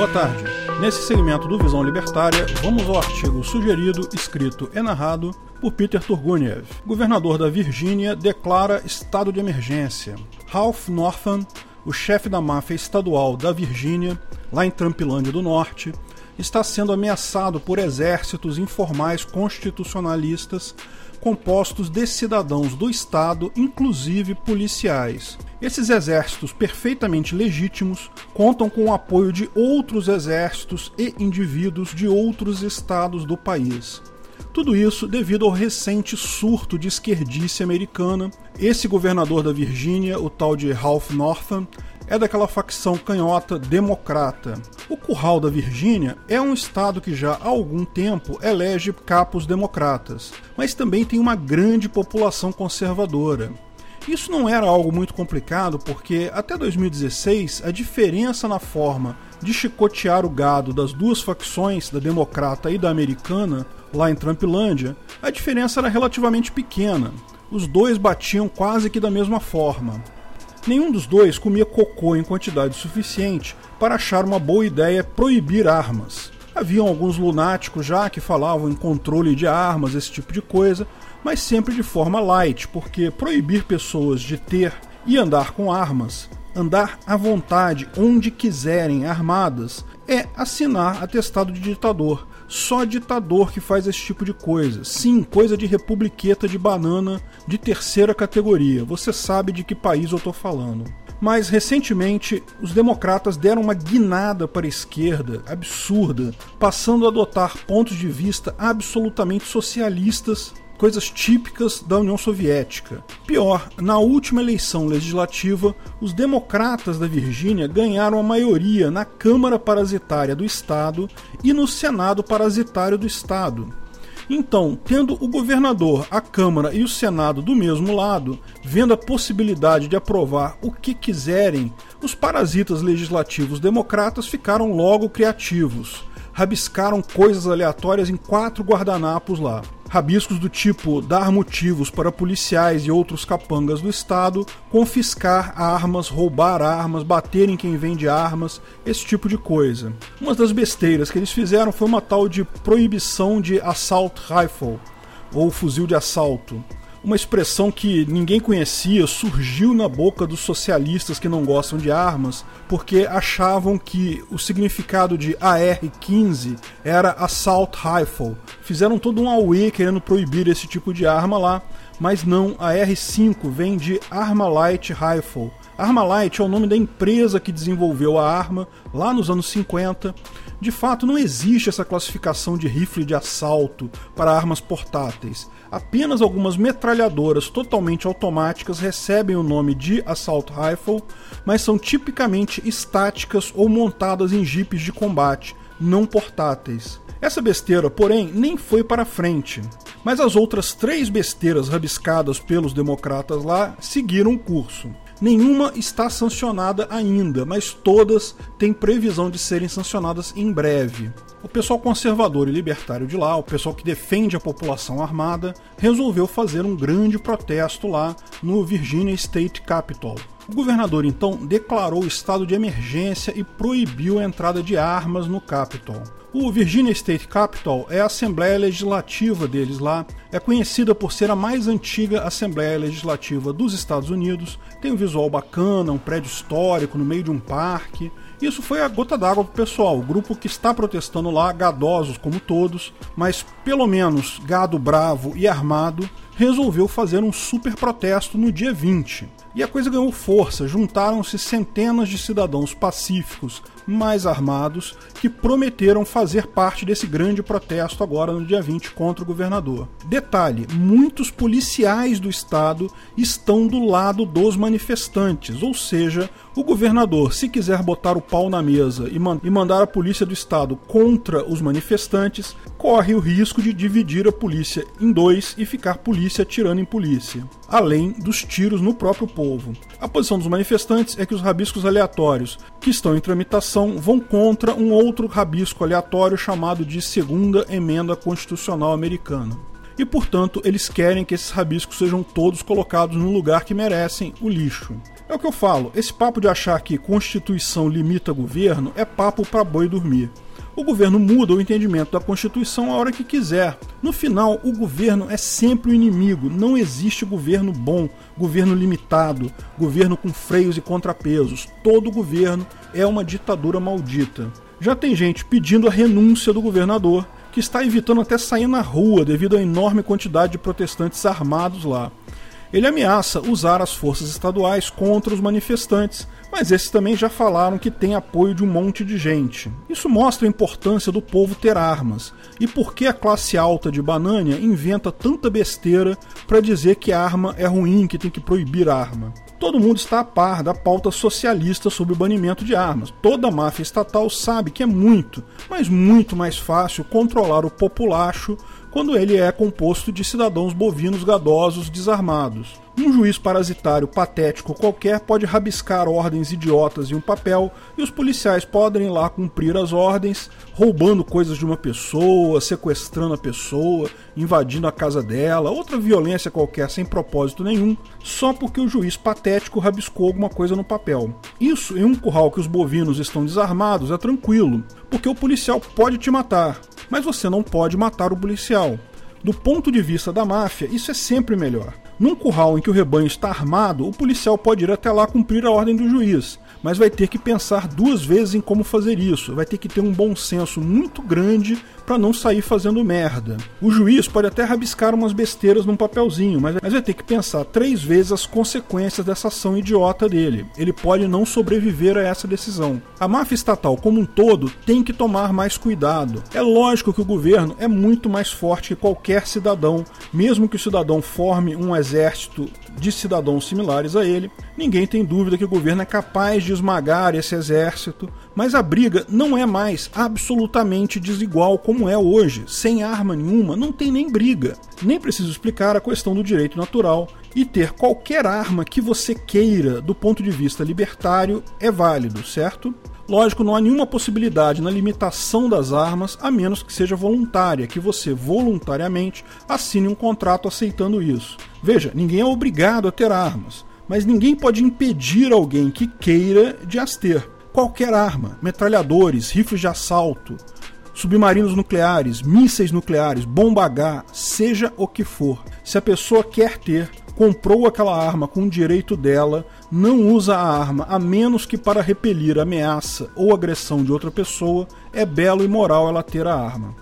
Boa tarde. Nesse segmento do Visão Libertária, vamos ao artigo sugerido, escrito e narrado por Peter Turguniev. Governador da Virgínia declara estado de emergência. Ralph Northam, o chefe da máfia estadual da Virgínia, lá em Trumpilândia do Norte, está sendo ameaçado por exércitos informais constitucionalistas compostos de cidadãos do Estado, inclusive policiais. Esses exércitos perfeitamente legítimos contam com o apoio de outros exércitos e indivíduos de outros estados do país. Tudo isso devido ao recente surto de esquerdice americana. Esse governador da Virgínia, o tal de Ralph Northam, é daquela facção canhota democrata. O Curral da Virgínia é um estado que já há algum tempo elege capos democratas, mas também tem uma grande população conservadora. Isso não era algo muito complicado porque até 2016 a diferença na forma de chicotear o gado das duas facções, da democrata e da americana, lá em Trumpilândia, a diferença era relativamente pequena. Os dois batiam quase que da mesma forma. Nenhum dos dois comia cocô em quantidade suficiente para achar uma boa ideia proibir armas. Haviam alguns lunáticos já que falavam em controle de armas, esse tipo de coisa, mas sempre de forma light, porque proibir pessoas de ter e andar com armas, andar à vontade onde quiserem armadas, é assinar atestado de ditador. Só ditador que faz esse tipo de coisa. Sim, coisa de republiqueta de banana de terceira categoria. Você sabe de que país eu estou falando. Mas recentemente, os democratas deram uma guinada para a esquerda absurda, passando a adotar pontos de vista absolutamente socialistas coisas típicas da União Soviética. Pior, na última eleição legislativa, os democratas da Virgínia ganharam a maioria na Câmara Parasitária do Estado e no Senado Parasitário do Estado. Então, tendo o governador, a Câmara e o Senado do mesmo lado, vendo a possibilidade de aprovar o que quiserem, os parasitas legislativos democratas ficaram logo criativos. Rabiscaram coisas aleatórias em quatro guardanapos lá rabiscos do tipo dar motivos para policiais e outros capangas do Estado confiscar armas, roubar armas, bater em quem vende armas, esse tipo de coisa. Uma das besteiras que eles fizeram foi uma tal de proibição de assault rifle, ou fuzil de assalto uma expressão que ninguém conhecia, surgiu na boca dos socialistas que não gostam de armas, porque achavam que o significado de AR-15 era Assault Rifle. Fizeram todo um auê querendo proibir esse tipo de arma lá, mas não, a R5 vem de Arma Light Rifle. Arma Light é o nome da empresa que desenvolveu a arma lá nos anos 50. De fato, não existe essa classificação de rifle de assalto para armas portáteis. Apenas algumas metralhadoras totalmente automáticas recebem o nome de Assault Rifle, mas são tipicamente estáticas ou montadas em jipes de combate, não portáteis. Essa besteira, porém, nem foi para frente. Mas as outras três besteiras rabiscadas pelos democratas lá seguiram o curso. Nenhuma está sancionada ainda, mas todas têm previsão de serem sancionadas em breve. O pessoal conservador e libertário de lá, o pessoal que defende a população armada, resolveu fazer um grande protesto lá no Virginia State Capitol. O governador então declarou estado de emergência e proibiu a entrada de armas no Capitol. O Virginia State Capitol é a assembleia legislativa deles lá. É conhecida por ser a mais antiga assembleia legislativa dos Estados Unidos. Tem um visual bacana, um prédio histórico no meio de um parque. Isso foi a gota d'água pro pessoal, o grupo que está protestando lá, gadosos como todos, mas pelo menos gado bravo e armado, resolveu fazer um super protesto no dia 20. E a coisa ganhou força, juntaram-se centenas de cidadãos pacíficos, mais armados, que prometeram fazer parte desse grande protesto agora no dia 20 contra o governador. Detalhe: muitos policiais do estado estão do lado dos manifestantes, ou seja, o governador, se quiser botar o pau na mesa e, man e mandar a polícia do estado contra os manifestantes, corre o risco de dividir a polícia em dois e ficar polícia atirando em polícia, além dos tiros no próprio povo. A posição dos manifestantes é que os rabiscos aleatórios que estão em tramitação vão contra um outro rabisco aleatório chamado de Segunda Emenda Constitucional Americana. E, portanto, eles querem que esses rabiscos sejam todos colocados no lugar que merecem o lixo. É o que eu falo, esse papo de achar que Constituição limita governo é papo para boi dormir. O governo muda o entendimento da Constituição a hora que quiser. No final, o governo é sempre o inimigo. Não existe governo bom, governo limitado, governo com freios e contrapesos. Todo governo é uma ditadura maldita. Já tem gente pedindo a renúncia do governador, que está evitando até sair na rua devido à enorme quantidade de protestantes armados lá. Ele ameaça usar as forças estaduais contra os manifestantes, mas esses também já falaram que tem apoio de um monte de gente. Isso mostra a importância do povo ter armas e por que a classe alta de Banânia inventa tanta besteira para dizer que arma é ruim, que tem que proibir arma. Todo mundo está a par da pauta socialista sobre o banimento de armas. Toda máfia estatal sabe que é muito, mas muito mais fácil controlar o populacho quando ele é composto de cidadãos bovinos gadosos desarmados. Um juiz parasitário patético qualquer pode rabiscar ordens idiotas em um papel e os policiais podem ir lá cumprir as ordens, roubando coisas de uma pessoa, sequestrando a pessoa, invadindo a casa dela, outra violência qualquer sem propósito nenhum, só porque o juiz patético rabiscou alguma coisa no papel. Isso em um curral que os bovinos estão desarmados é tranquilo, porque o policial pode te matar, mas você não pode matar o policial. Do ponto de vista da máfia, isso é sempre melhor. Num curral em que o rebanho está armado, o policial pode ir até lá cumprir a ordem do juiz, mas vai ter que pensar duas vezes em como fazer isso, vai ter que ter um bom senso muito grande para não sair fazendo merda. O juiz pode até rabiscar umas besteiras num papelzinho, mas, vai ter que pensar três vezes as consequências dessa ação idiota dele. Ele pode não sobreviver a essa decisão. A máfia estatal como um todo tem que tomar mais cuidado. É lógico que o governo é muito mais forte que qualquer cidadão, mesmo que o cidadão forme um exército de cidadãos similares a ele, ninguém tem dúvida que o governo é capaz de esmagar esse exército, mas a briga não é mais absolutamente desigual como é hoje. Sem arma nenhuma, não tem nem briga. Nem preciso explicar a questão do direito natural. E ter qualquer arma que você queira do ponto de vista libertário é válido, certo? Lógico, não há nenhuma possibilidade na limitação das armas, a menos que seja voluntária, que você voluntariamente assine um contrato aceitando isso. Veja, ninguém é obrigado a ter armas, mas ninguém pode impedir alguém que queira de as ter. Qualquer arma, metralhadores, rifles de assalto, submarinos nucleares, mísseis nucleares, bomba H, seja o que for. Se a pessoa quer ter, comprou aquela arma com o direito dela, não usa a arma a menos que para repelir ameaça ou agressão de outra pessoa, é belo e moral ela ter a arma.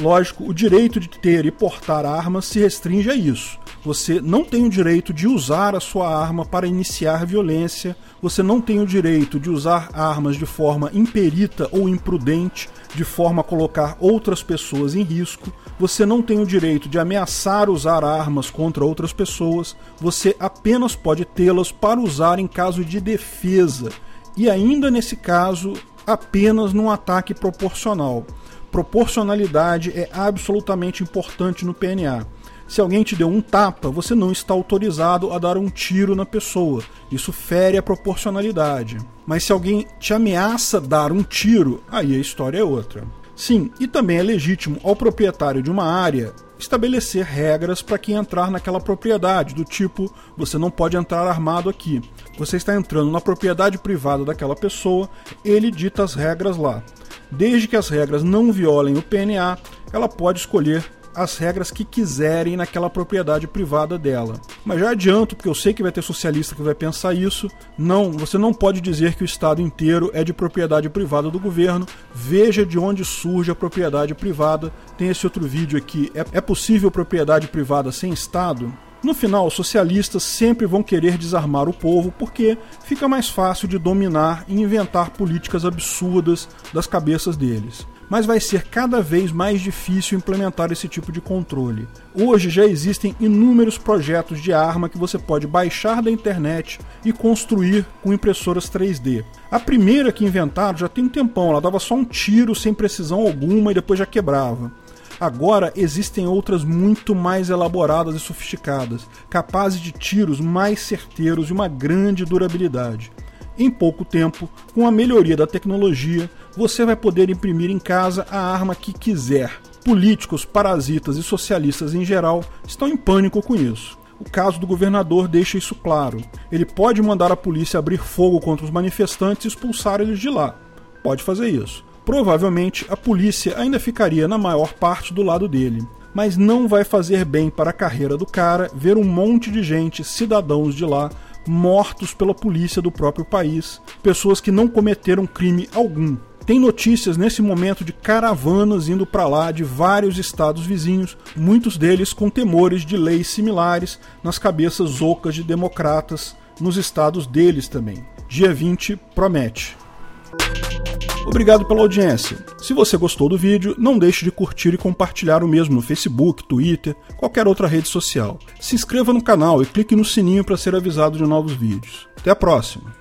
Lógico, o direito de ter e portar armas se restringe a isso. Você não tem o direito de usar a sua arma para iniciar violência, você não tem o direito de usar armas de forma imperita ou imprudente, de forma a colocar outras pessoas em risco, você não tem o direito de ameaçar usar armas contra outras pessoas, você apenas pode tê-las para usar em caso de defesa, e ainda nesse caso, apenas num ataque proporcional proporcionalidade é absolutamente importante no PNA. Se alguém te deu um tapa, você não está autorizado a dar um tiro na pessoa. Isso fere a proporcionalidade. Mas se alguém te ameaça dar um tiro, aí a história é outra. Sim, e também é legítimo ao proprietário de uma área estabelecer regras para quem entrar naquela propriedade, do tipo, você não pode entrar armado aqui. Você está entrando na propriedade privada daquela pessoa, ele dita as regras lá. Desde que as regras não violem o PNA, ela pode escolher as regras que quiserem naquela propriedade privada dela. Mas já adianto, porque eu sei que vai ter socialista que vai pensar isso. Não, você não pode dizer que o estado inteiro é de propriedade privada do governo. Veja de onde surge a propriedade privada. Tem esse outro vídeo aqui. É, é possível propriedade privada sem estado? No final, socialistas sempre vão querer desarmar o povo porque fica mais fácil de dominar e inventar políticas absurdas das cabeças deles. Mas vai ser cada vez mais difícil implementar esse tipo de controle. Hoje já existem inúmeros projetos de arma que você pode baixar da internet e construir com impressoras 3D. A primeira que inventaram já tem um tempão, ela dava só um tiro sem precisão alguma e depois já quebrava. Agora existem outras muito mais elaboradas e sofisticadas, capazes de tiros mais certeiros e uma grande durabilidade. Em pouco tempo, com a melhoria da tecnologia, você vai poder imprimir em casa a arma que quiser. Políticos, parasitas e socialistas em geral estão em pânico com isso. O caso do governador deixa isso claro. Ele pode mandar a polícia abrir fogo contra os manifestantes e expulsar eles de lá. Pode fazer isso. Provavelmente a polícia ainda ficaria na maior parte do lado dele. Mas não vai fazer bem para a carreira do cara ver um monte de gente, cidadãos de lá, mortos pela polícia do próprio país, pessoas que não cometeram crime algum. Tem notícias nesse momento de caravanas indo para lá de vários estados vizinhos, muitos deles com temores de leis similares nas cabeças ocas de democratas nos estados deles também. Dia 20 promete. Obrigado pela audiência. Se você gostou do vídeo, não deixe de curtir e compartilhar o mesmo no Facebook, Twitter, qualquer outra rede social. Se inscreva no canal e clique no sininho para ser avisado de novos vídeos. Até a próxima!